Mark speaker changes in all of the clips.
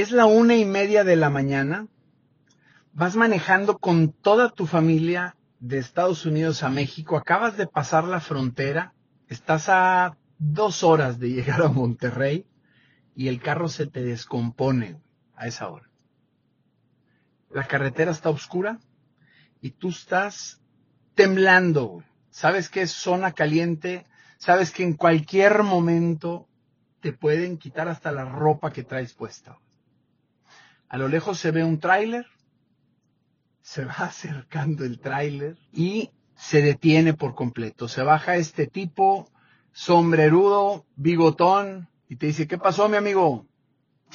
Speaker 1: Es la una y media de la mañana. Vas manejando con toda tu familia de Estados Unidos a México. Acabas de pasar la frontera. Estás a dos horas de llegar a Monterrey y el carro se te descompone a esa hora. La carretera está oscura y tú estás temblando. Sabes que es zona caliente. Sabes que en cualquier momento te pueden quitar hasta la ropa que traes puesta. A lo lejos se ve un tráiler, se va acercando el tráiler y se detiene por completo. Se baja este tipo, sombrerudo, bigotón, y te dice, ¿qué pasó, mi amigo?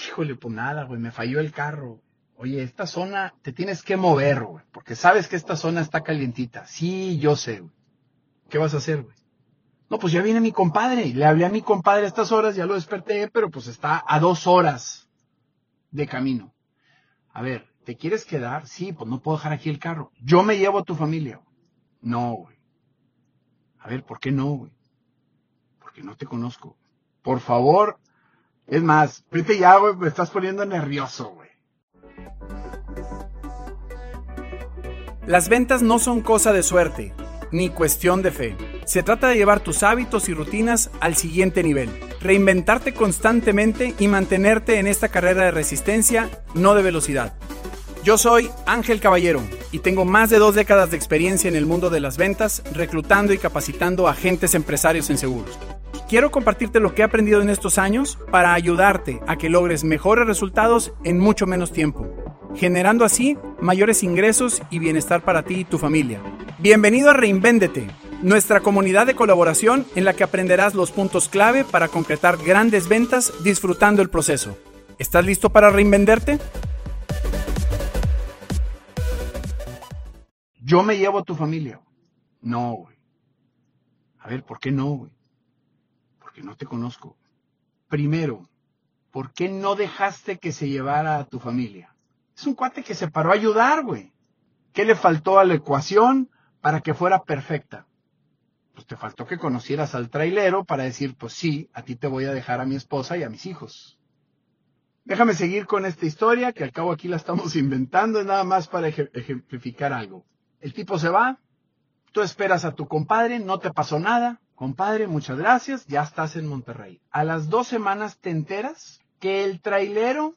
Speaker 1: Híjole, pues nada, güey, me falló el carro. Oye, esta zona te tienes que mover, güey, porque sabes que esta zona está calientita. Sí, yo sé, güey. ¿Qué vas a hacer, güey? No, pues ya viene mi compadre. Le hablé a mi compadre a estas horas, ya lo desperté, pero pues está a dos horas de camino. A ver, ¿te quieres quedar? Sí, pues no puedo dejar aquí el carro. Yo me llevo a tu familia. No, güey. A ver, ¿por qué no, güey? Porque no te conozco. Por favor. Es más, vete ya, güey, me estás poniendo nervioso, güey.
Speaker 2: Las ventas no son cosa de suerte, ni cuestión de fe. Se trata de llevar tus hábitos y rutinas al siguiente nivel, reinventarte constantemente y mantenerte en esta carrera de resistencia, no de velocidad. Yo soy Ángel Caballero y tengo más de dos décadas de experiencia en el mundo de las ventas, reclutando y capacitando agentes empresarios en seguros. Quiero compartirte lo que he aprendido en estos años para ayudarte a que logres mejores resultados en mucho menos tiempo, generando así mayores ingresos y bienestar para ti y tu familia. Bienvenido a Reinvéndete, nuestra comunidad de colaboración en la que aprenderás los puntos clave para concretar grandes ventas disfrutando el proceso. ¿Estás listo para reinvenderte?
Speaker 1: Yo me llevo a tu familia. No, güey. A ver, ¿por qué no, güey? Porque no te conozco. Primero, ¿por qué no dejaste que se llevara a tu familia? Es un cuate que se paró a ayudar, güey. ¿Qué le faltó a la ecuación para que fuera perfecta? Pues te faltó que conocieras al trailero para decir, pues sí, a ti te voy a dejar a mi esposa y a mis hijos. Déjame seguir con esta historia, que al cabo aquí la estamos inventando, es nada más para ejemplificar algo. El tipo se va, tú esperas a tu compadre, no te pasó nada. Compadre, muchas gracias, ya estás en Monterrey. A las dos semanas te enteras que el trailero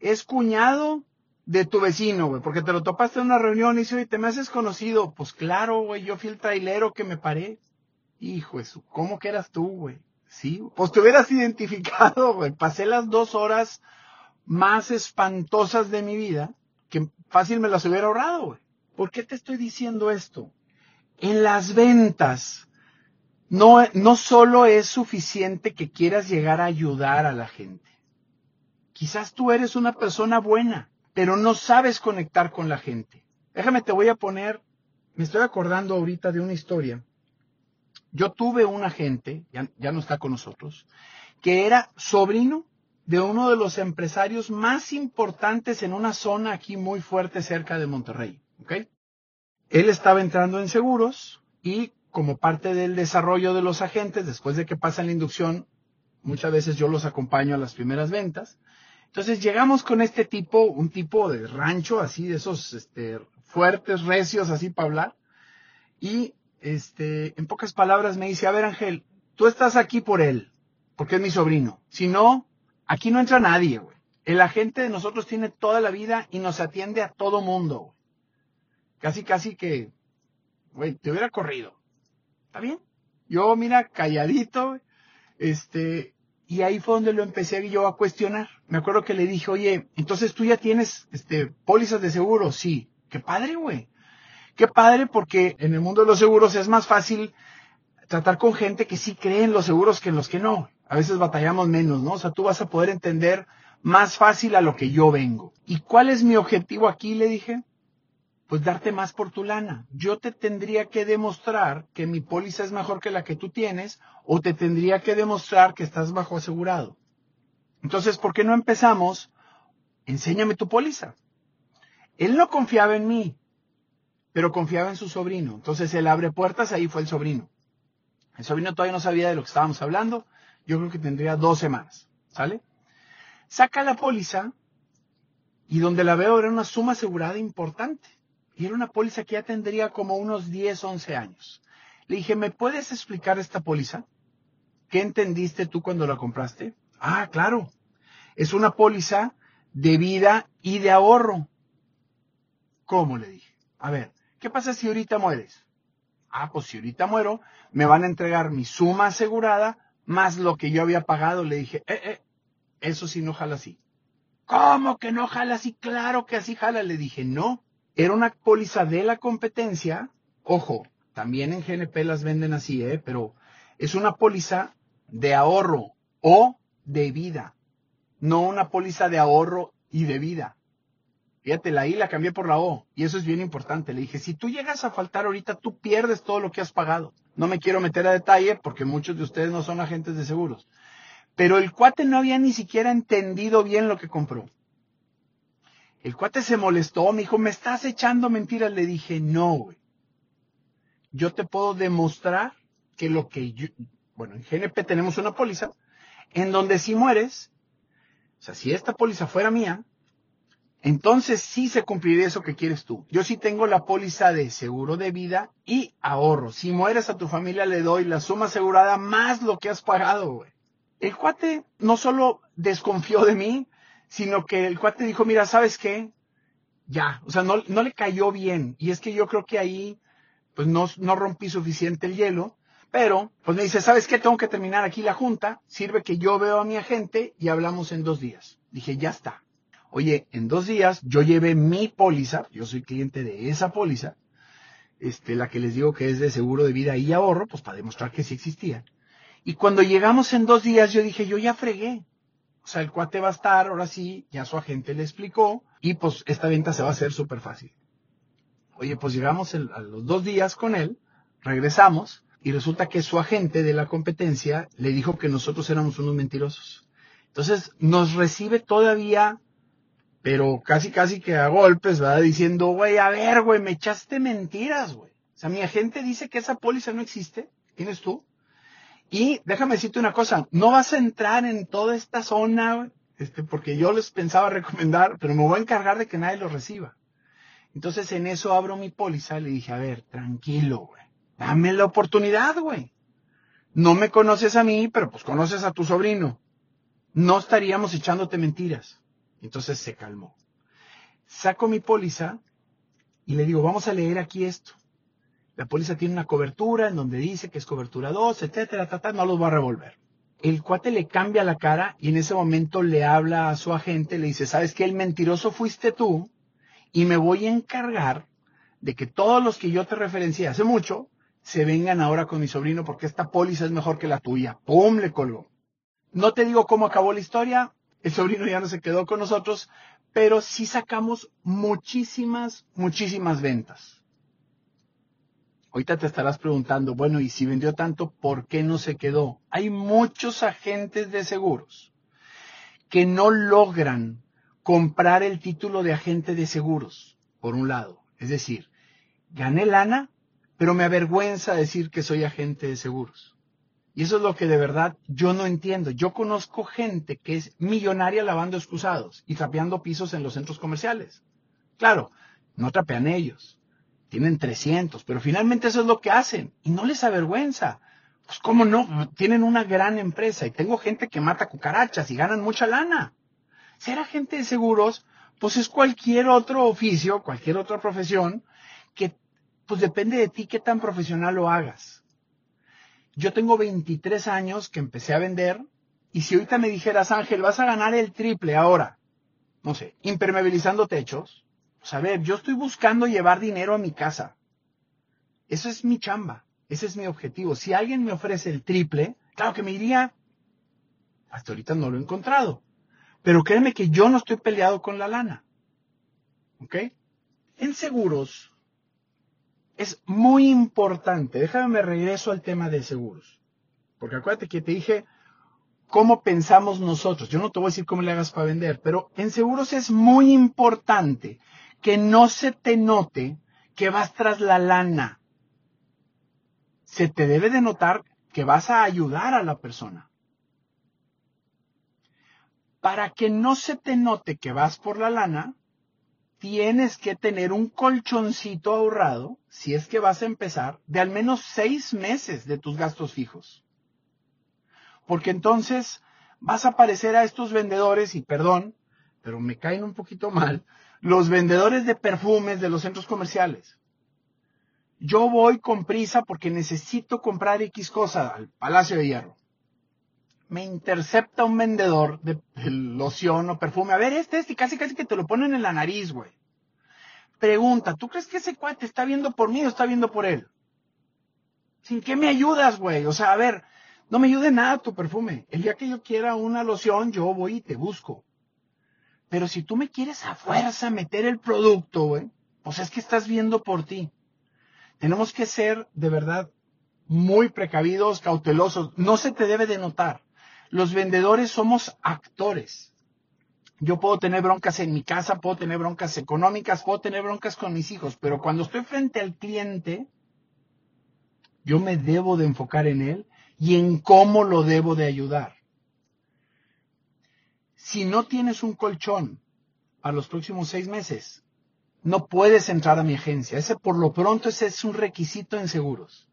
Speaker 1: es cuñado de tu vecino, güey, porque te lo topaste en una reunión y dice, oye, ¿te me haces conocido? Pues claro, güey, yo fui el trailero que me paré. Hijo eso, ¿cómo que eras tú, güey? Sí, pues te hubieras identificado, güey. Pasé las dos horas más espantosas de mi vida que fácil me las hubiera ahorrado, güey. ¿Por qué te estoy diciendo esto? En las ventas, no, no solo es suficiente que quieras llegar a ayudar a la gente. Quizás tú eres una persona buena, pero no sabes conectar con la gente. Déjame, te voy a poner, me estoy acordando ahorita de una historia. Yo tuve un agente, ya, no está con nosotros, que era sobrino de uno de los empresarios más importantes en una zona aquí muy fuerte cerca de Monterrey. ¿ok? Él estaba entrando en seguros y como parte del desarrollo de los agentes, después de que pasan la inducción, muchas veces yo los acompaño a las primeras ventas. Entonces llegamos con este tipo, un tipo de rancho, así de esos este, fuertes, recios, así para hablar. Y este, en pocas palabras me dice, a ver Ángel, tú estás aquí por él, porque es mi sobrino. Si no, aquí no entra nadie, güey. El agente de nosotros tiene toda la vida y nos atiende a todo mundo, güey casi, casi que, güey, te hubiera corrido. ¿Está bien? Yo, mira, calladito, este, y ahí fue donde lo empecé yo a cuestionar. Me acuerdo que le dije, oye, entonces tú ya tienes, este, pólizas de seguro. Sí. Qué padre, güey. Qué padre porque en el mundo de los seguros es más fácil tratar con gente que sí cree en los seguros que en los que no. A veces batallamos menos, ¿no? O sea, tú vas a poder entender más fácil a lo que yo vengo. ¿Y cuál es mi objetivo aquí? Le dije pues darte más por tu lana. Yo te tendría que demostrar que mi póliza es mejor que la que tú tienes o te tendría que demostrar que estás bajo asegurado. Entonces, ¿por qué no empezamos? Enséñame tu póliza. Él no confiaba en mí, pero confiaba en su sobrino. Entonces él abre puertas, ahí fue el sobrino. El sobrino todavía no sabía de lo que estábamos hablando. Yo creo que tendría dos semanas. ¿Sale? Saca la póliza Y donde la veo era una suma asegurada importante. Y era una póliza que ya tendría como unos 10, 11 años. Le dije, ¿me puedes explicar esta póliza? ¿Qué entendiste tú cuando la compraste? Ah, claro. Es una póliza de vida y de ahorro. ¿Cómo? Le dije. A ver, ¿qué pasa si ahorita mueres? Ah, pues si ahorita muero, me van a entregar mi suma asegurada más lo que yo había pagado. Le dije, eh, eh, eso sí no jala así. ¿Cómo que no jala así? Claro que así jala. Le dije, no. Era una póliza de la competencia. Ojo, también en GNP las venden así, ¿eh? Pero es una póliza de ahorro o de vida. No una póliza de ahorro y de vida. Fíjate, la I la cambié por la O. Y eso es bien importante. Le dije, si tú llegas a faltar ahorita, tú pierdes todo lo que has pagado. No me quiero meter a detalle porque muchos de ustedes no son agentes de seguros. Pero el cuate no había ni siquiera entendido bien lo que compró. El cuate se molestó, me dijo, me estás echando mentiras. Le dije, no, güey yo te puedo demostrar que lo que yo, bueno, en GNP tenemos una póliza en donde si mueres, o sea, si esta póliza fuera mía, entonces sí se cumpliría eso que quieres tú. Yo sí tengo la póliza de seguro de vida y ahorro. Si mueres a tu familia le doy la suma asegurada más lo que has pagado, güey. El cuate no solo desconfió de mí, sino que el cuate dijo, mira, ¿sabes qué? Ya, o sea, no, no le cayó bien. Y es que yo creo que ahí pues no, no rompí suficiente el hielo, pero pues me dice, ¿sabes qué? Tengo que terminar aquí la junta, sirve que yo veo a mi agente y hablamos en dos días. Dije, ya está. Oye, en dos días yo llevé mi póliza, yo soy cliente de esa póliza, este, la que les digo que es de seguro de vida y ahorro, pues para demostrar que sí existía. Y cuando llegamos en dos días, yo dije, yo ya fregué. O sea, el cuate va a estar, ahora sí, ya su agente le explicó, y pues esta venta se va a hacer súper fácil. Oye, pues llegamos a los dos días con él, regresamos y resulta que su agente de la competencia le dijo que nosotros éramos unos mentirosos. Entonces nos recibe todavía, pero casi casi que a golpes, ¿verdad? Diciendo, güey, a ver, güey, me echaste mentiras, güey. O sea, mi agente dice que esa póliza no existe. ¿Tienes tú? Y déjame decirte una cosa, no vas a entrar en toda esta zona, este, porque yo les pensaba recomendar, pero me voy a encargar de que nadie lo reciba. Entonces en eso abro mi póliza y le dije, a ver, tranquilo, güey. Dame la oportunidad, güey. No me conoces a mí, pero pues conoces a tu sobrino. No estaríamos echándote mentiras. Entonces se calmó. Saco mi póliza y le digo, vamos a leer aquí esto. La póliza tiene una cobertura en donde dice que es cobertura 2, etcétera, ta, no los va a revolver. El cuate le cambia la cara y en ese momento le habla a su agente, le dice, ¿sabes qué? El mentiroso fuiste tú y me voy a encargar de que todos los que yo te referencié hace mucho se vengan ahora con mi sobrino porque esta póliza es mejor que la tuya. ¡Pum! Le colgó. No te digo cómo acabó la historia, el sobrino ya no se quedó con nosotros, pero sí sacamos muchísimas, muchísimas ventas. Ahorita te estarás preguntando, bueno, y si vendió tanto, ¿por qué no se quedó? Hay muchos agentes de seguros que no logran comprar el título de agente de seguros, por un lado. Es decir, gané lana, pero me avergüenza decir que soy agente de seguros. Y eso es lo que de verdad yo no entiendo. Yo conozco gente que es millonaria lavando excusados y trapeando pisos en los centros comerciales. Claro, no trapean ellos. Tienen 300, pero finalmente eso es lo que hacen y no les avergüenza. Pues cómo no, tienen una gran empresa y tengo gente que mata cucarachas y ganan mucha lana. Ser agente de seguros, pues es cualquier otro oficio, cualquier otra profesión, que pues depende de ti qué tan profesional lo hagas. Yo tengo 23 años que empecé a vender y si ahorita me dijeras, Ángel, vas a ganar el triple ahora, no sé, impermeabilizando techos, pues a ver, yo estoy buscando llevar dinero a mi casa. Eso es mi chamba, ese es mi objetivo. Si alguien me ofrece el triple, claro que me iría, hasta ahorita no lo he encontrado. Pero créeme que yo no estoy peleado con la lana. ¿Ok? En seguros es muy importante. Déjame me regreso al tema de seguros. Porque acuérdate que te dije cómo pensamos nosotros. Yo no te voy a decir cómo le hagas para vender, pero en seguros es muy importante que no se te note que vas tras la lana. Se te debe de notar que vas a ayudar a la persona. para que no se te note que vas por la lana, tienes que tener un colchoncito ahorrado, si es que vas a empezar, de al menos seis meses de tus gastos fijos. Porque entonces vas a parecer a estos vendedores, y perdón, pero me caen un poquito mal, los vendedores de perfumes de los centros comerciales. Yo voy con prisa porque necesito comprar X cosa al Palacio de Hierro. Me intercepta un vendedor de loción o perfume. A ver, este, este, casi, casi que te lo ponen en la nariz, güey. Pregunta, ¿tú crees que ese cuate está viendo por mí o está viendo por él? ¿Sin qué me ayudas, güey? O sea, a ver, no me ayude nada tu perfume. El día que yo quiera una loción, yo voy y te busco. Pero si tú me quieres a fuerza meter el producto, güey, pues es que estás viendo por ti. Tenemos que ser de verdad muy precavidos, cautelosos. No se te debe de notar. Los vendedores somos actores. Yo puedo tener broncas en mi casa, puedo tener broncas económicas, puedo tener broncas con mis hijos, pero cuando estoy frente al cliente, yo me debo de enfocar en él y en cómo lo debo de ayudar. Si no tienes un colchón a los próximos seis meses, no puedes entrar a mi agencia. Ese por lo pronto es un requisito en seguros.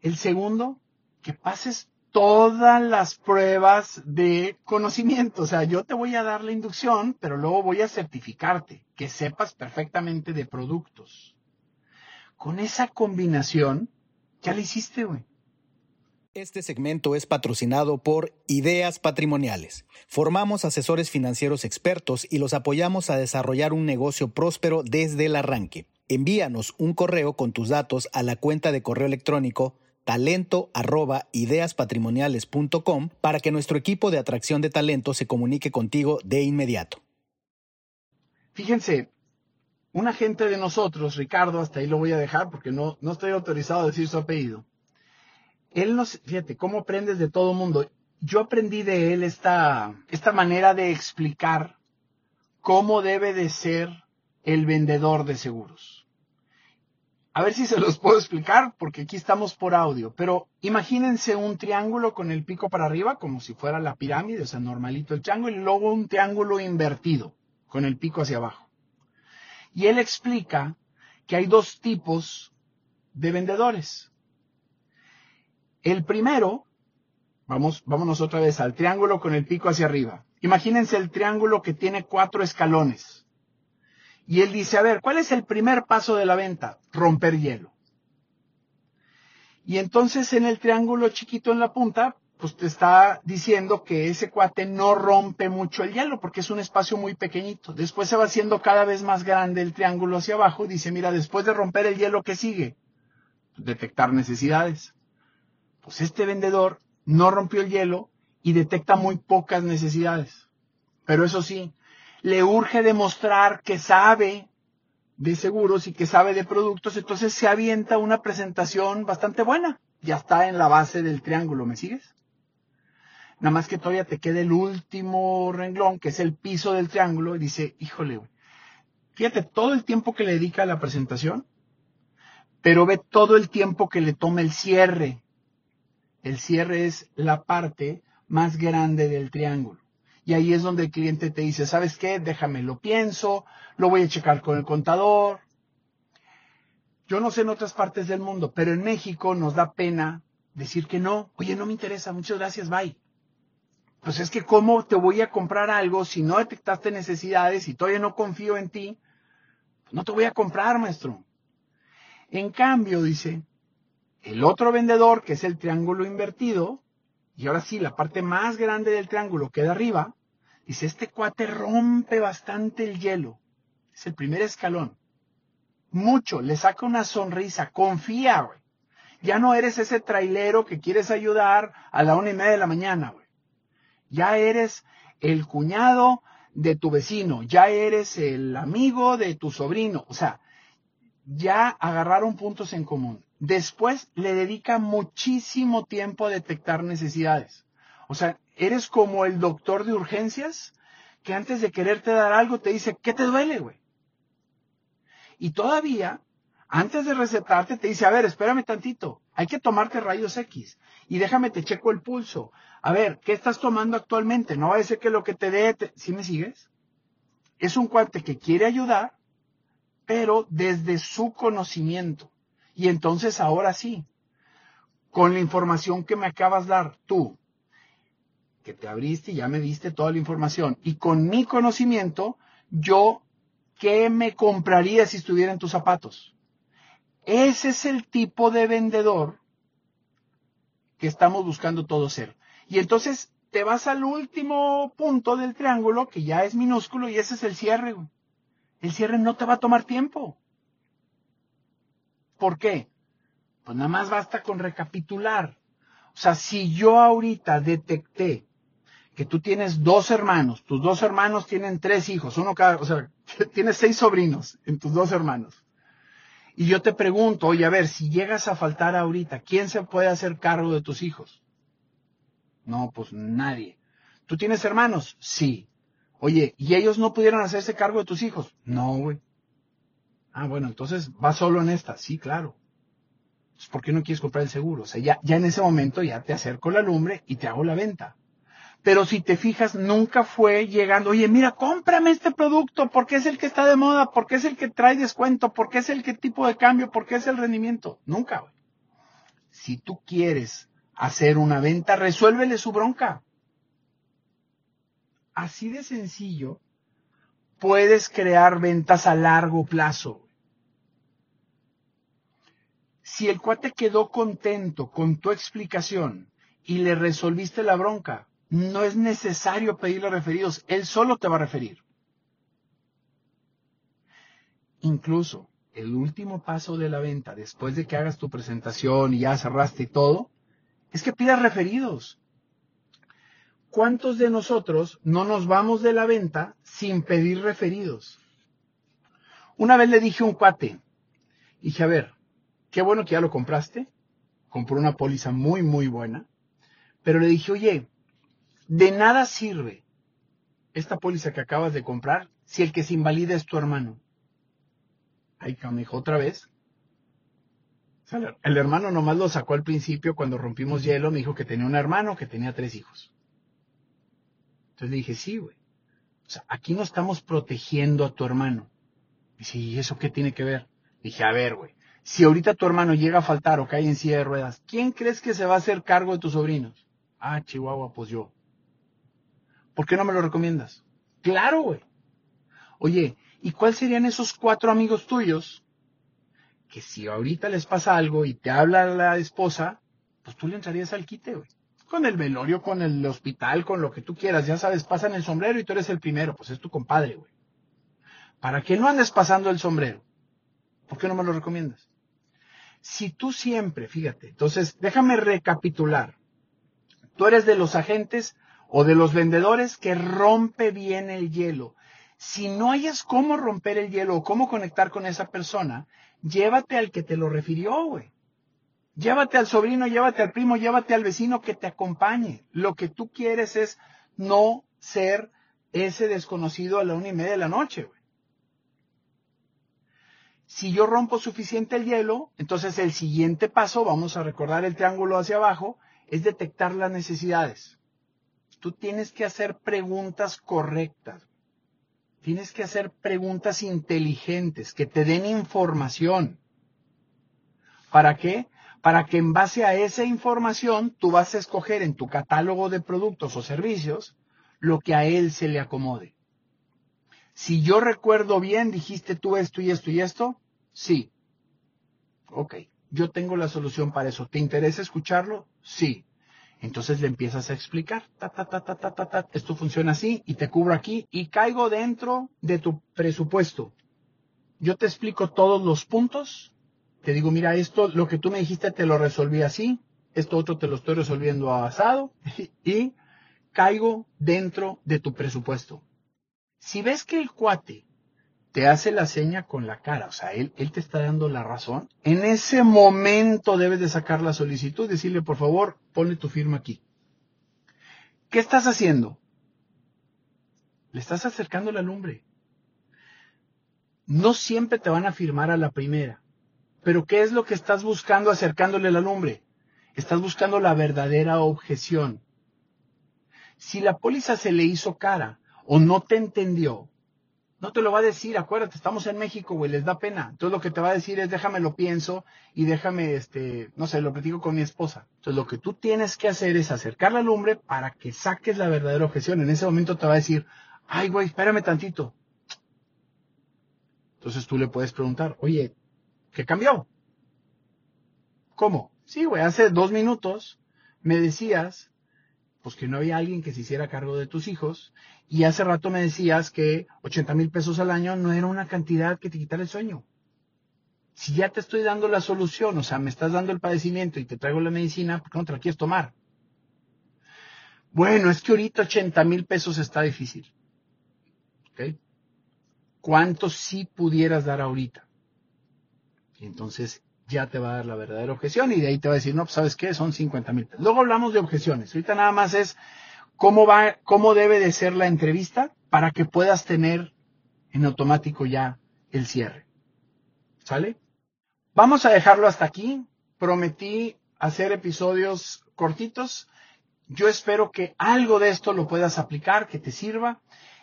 Speaker 1: El segundo, que pases todas las pruebas de conocimiento. O sea, yo te voy a dar la inducción, pero luego voy a certificarte, que sepas perfectamente de productos. Con esa combinación, ya la hiciste, güey.
Speaker 3: Este segmento es patrocinado por Ideas Patrimoniales. Formamos asesores financieros expertos y los apoyamos a desarrollar un negocio próspero desde el arranque. Envíanos un correo con tus datos a la cuenta de correo electrónico talento para que nuestro equipo de atracción de talento se comunique contigo de inmediato.
Speaker 1: Fíjense, un agente de nosotros, Ricardo, hasta ahí lo voy a dejar porque no estoy autorizado a decir su apellido él nos, fíjate, cómo aprendes de todo mundo. Yo aprendí de él esta, esta manera de explicar cómo debe de ser el vendedor de seguros. A ver si se los puedo explicar, porque aquí estamos por audio, pero imagínense un triángulo con el pico para arriba, como si fuera la pirámide, o sea, normalito el triángulo, y luego un triángulo invertido, con el pico hacia abajo. Y él explica que hay dos tipos de vendedores. El primero, vamos, vámonos otra vez al triángulo con el pico hacia arriba. Imagínense el triángulo que tiene cuatro escalones. Y él dice, a ver, ¿cuál es el primer paso de la venta? Romper hielo. Y entonces en el triángulo chiquito en la punta, pues te está diciendo que ese cuate no rompe mucho el hielo porque es un espacio muy pequeñito. Después se va haciendo cada vez más grande el triángulo hacia abajo y dice, mira, después de romper el hielo, ¿qué sigue? Detectar necesidades. Pues este vendedor no rompió el hielo y detecta muy pocas necesidades. Pero eso sí, le urge demostrar que sabe de seguros y que sabe de productos, entonces se avienta una presentación bastante buena. Ya está en la base del triángulo, ¿me sigues? Nada más que todavía te queda el último renglón, que es el piso del triángulo, y dice, híjole, fíjate todo el tiempo que le dedica a la presentación, pero ve todo el tiempo que le toma el cierre, el cierre es la parte más grande del triángulo. Y ahí es donde el cliente te dice, ¿sabes qué? Déjame, lo pienso, lo voy a checar con el contador. Yo no sé en otras partes del mundo, pero en México nos da pena decir que no. Oye, no me interesa, muchas gracias, bye. Pues es que cómo te voy a comprar algo si no detectaste necesidades y todavía no confío en ti. no te voy a comprar, maestro. En cambio, dice, el otro vendedor, que es el triángulo invertido, y ahora sí, la parte más grande del triángulo queda arriba, dice, este cuate rompe bastante el hielo. Es el primer escalón. Mucho, le saca una sonrisa, confía, güey. Ya no eres ese trailero que quieres ayudar a la una y media de la mañana, güey. Ya eres el cuñado de tu vecino, ya eres el amigo de tu sobrino. O sea, ya agarraron puntos en común. Después le dedica muchísimo tiempo a detectar necesidades. O sea, eres como el doctor de urgencias que antes de quererte dar algo te dice, ¿qué te duele, güey? Y todavía, antes de recetarte, te dice, a ver, espérame tantito. Hay que tomarte rayos X. Y déjame te checo el pulso. A ver, ¿qué estás tomando actualmente? No va a ser que lo que te dé... ¿Sí me sigues? Es un cuate que quiere ayudar, pero desde su conocimiento. Y entonces ahora sí, con la información que me acabas de dar tú, que te abriste y ya me diste toda la información, y con mi conocimiento, yo, ¿qué me compraría si estuviera en tus zapatos? Ese es el tipo de vendedor que estamos buscando todo ser. Y entonces te vas al último punto del triángulo, que ya es minúsculo, y ese es el cierre. El cierre no te va a tomar tiempo. ¿Por qué? Pues nada más basta con recapitular. O sea, si yo ahorita detecté que tú tienes dos hermanos, tus dos hermanos tienen tres hijos, uno cada, o sea, tienes seis sobrinos en tus dos hermanos. Y yo te pregunto, oye, a ver, si llegas a faltar ahorita, ¿quién se puede hacer cargo de tus hijos? No, pues nadie. ¿Tú tienes hermanos? Sí. Oye, ¿y ellos no pudieron hacerse cargo de tus hijos? No, güey. Ah, bueno, entonces vas solo en esta. Sí, claro. ¿Por qué no quieres comprar el seguro? O sea, ya, ya en ese momento ya te acerco la lumbre y te hago la venta. Pero si te fijas, nunca fue llegando, oye, mira, cómprame este producto porque es el que está de moda, porque es el que trae descuento, porque es el que tipo de cambio, porque es el rendimiento. Nunca, güey. Si tú quieres hacer una venta, resuélvele su bronca. Así de sencillo, puedes crear ventas a largo plazo. Si el cuate quedó contento con tu explicación y le resolviste la bronca, no es necesario pedirle referidos, él solo te va a referir. Incluso el último paso de la venta, después de que hagas tu presentación y ya cerraste todo, es que pidas referidos. ¿Cuántos de nosotros no nos vamos de la venta sin pedir referidos? Una vez le dije a un cuate, dije, a ver, qué bueno que ya lo compraste, compró una póliza muy, muy buena, pero le dije, oye, de nada sirve esta póliza que acabas de comprar si el que se invalida es tu hermano. Ay, me dijo otra vez. el hermano nomás lo sacó al principio cuando rompimos hielo, me dijo que tenía un hermano que tenía tres hijos. Entonces le dije, sí, güey. O sea, aquí no estamos protegiendo a tu hermano. Dice, ¿y eso qué tiene que ver? Dije, a ver, güey. Si ahorita tu hermano llega a faltar o cae en silla de ruedas, ¿quién crees que se va a hacer cargo de tus sobrinos? Ah, Chihuahua, pues yo. ¿Por qué no me lo recomiendas? Claro, güey. Oye, ¿y cuáles serían esos cuatro amigos tuyos que si ahorita les pasa algo y te habla la esposa, pues tú le entrarías al quite, güey? Con el velorio, con el hospital, con lo que tú quieras, ya sabes, pasan el sombrero y tú eres el primero, pues es tu compadre, güey. ¿Para qué no andes pasando el sombrero? ¿Por qué no me lo recomiendas? Si tú siempre, fíjate, entonces déjame recapitular. Tú eres de los agentes o de los vendedores que rompe bien el hielo. Si no hayas cómo romper el hielo o cómo conectar con esa persona, llévate al que te lo refirió, güey. Llévate al sobrino, llévate al primo, llévate al vecino que te acompañe. Lo que tú quieres es no ser ese desconocido a la una y media de la noche, güey. Si yo rompo suficiente el hielo, entonces el siguiente paso, vamos a recordar el triángulo hacia abajo, es detectar las necesidades tú tienes que hacer preguntas correctas. Tienes que hacer preguntas inteligentes que te den información. ¿Para qué? Para que en base a esa información tú vas a escoger en tu catálogo de productos o servicios lo que a él se le acomode. Si yo recuerdo bien, dijiste tú esto y esto y esto, sí. Ok, yo tengo la solución para eso. ¿Te interesa escucharlo? Sí. Entonces le empiezas a explicar, ta, ta, ta, ta, ta, ta, esto funciona así y te cubro aquí y caigo dentro de tu presupuesto. Yo te explico todos los puntos, te digo, mira, esto, lo que tú me dijiste te lo resolví así, esto otro te lo estoy resolviendo asado y caigo dentro de tu presupuesto. Si ves que el cuate te hace la seña con la cara, o sea, él, él te está dando la razón, en ese momento debes de sacar la solicitud, decirle, por favor, ponle tu firma aquí. ¿Qué estás haciendo? Le estás acercando la lumbre. No siempre te van a firmar a la primera, Pero ¿qué es lo que estás buscando acercándole la lumbre? Estás buscando la verdadera objeción. Si la póliza se le hizo cara o no te entendió, no te lo va a decir, acuérdate, estamos en México, güey, les da pena. Entonces lo que te va a decir es déjame lo pienso y déjame, este, no sé, lo platico con mi esposa. Entonces lo que tú tienes que hacer es acercar la lumbre para que saques la verdadera objeción. En ese momento te va a decir, ay, güey, espérame tantito. Entonces tú le puedes preguntar, oye, ¿qué cambió? ¿Cómo? Sí, güey, hace dos minutos me decías pues que no había alguien que se hiciera cargo de tus hijos. Y hace rato me decías que 80 mil pesos al año no era una cantidad que te quitara el sueño. Si ya te estoy dando la solución, o sea, me estás dando el padecimiento y te traigo la medicina, ¿por qué no te la quieres tomar? Bueno, es que ahorita 80 mil pesos está difícil. ¿Ok? ¿Cuánto sí pudieras dar ahorita? Entonces ya te va a dar la verdadera objeción y de ahí te va a decir, no, pues sabes qué, son 50 mil. Luego hablamos de objeciones. Ahorita nada más es cómo va, cómo debe de ser la entrevista para que puedas tener en automático ya el cierre. ¿Sale? Vamos a dejarlo hasta aquí. Prometí hacer episodios cortitos. Yo espero que algo de esto lo puedas aplicar, que te sirva.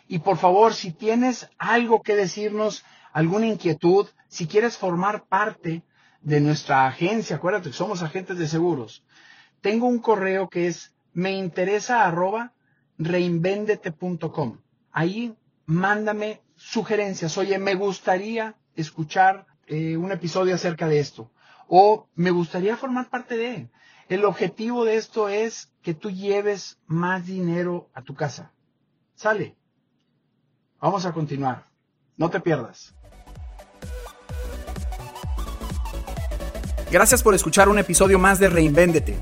Speaker 1: Y por favor, si tienes algo que decirnos, alguna inquietud, si quieres formar parte de nuestra agencia, acuérdate que somos agentes de seguros, tengo un correo que es me interesa arroba reinvendete.com. Ahí mándame sugerencias. Oye, me gustaría escuchar eh, un episodio acerca de esto. O me gustaría formar parte de. El objetivo de esto es que tú lleves más dinero a tu casa. Sale. Vamos a continuar. No te pierdas.
Speaker 2: Gracias por escuchar un episodio más de Reinvéndete.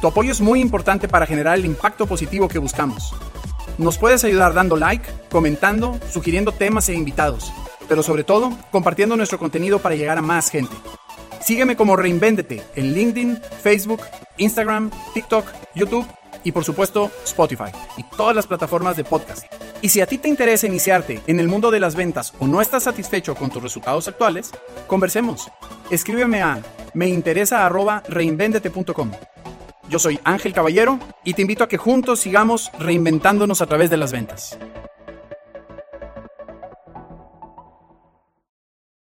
Speaker 2: Tu apoyo es muy importante para generar el impacto positivo que buscamos. Nos puedes ayudar dando like, comentando, sugiriendo temas e invitados, pero sobre todo compartiendo nuestro contenido para llegar a más gente. Sígueme como Reinvéndete en LinkedIn, Facebook, Instagram, TikTok, YouTube y por supuesto Spotify y todas las plataformas de podcast. Y si a ti te interesa iniciarte en el mundo de las ventas o no estás satisfecho con tus resultados actuales, conversemos. Escríbeme a me interesa arroba reinvéndete.com. Yo soy Ángel Caballero y te invito a que juntos sigamos reinventándonos a través de las ventas.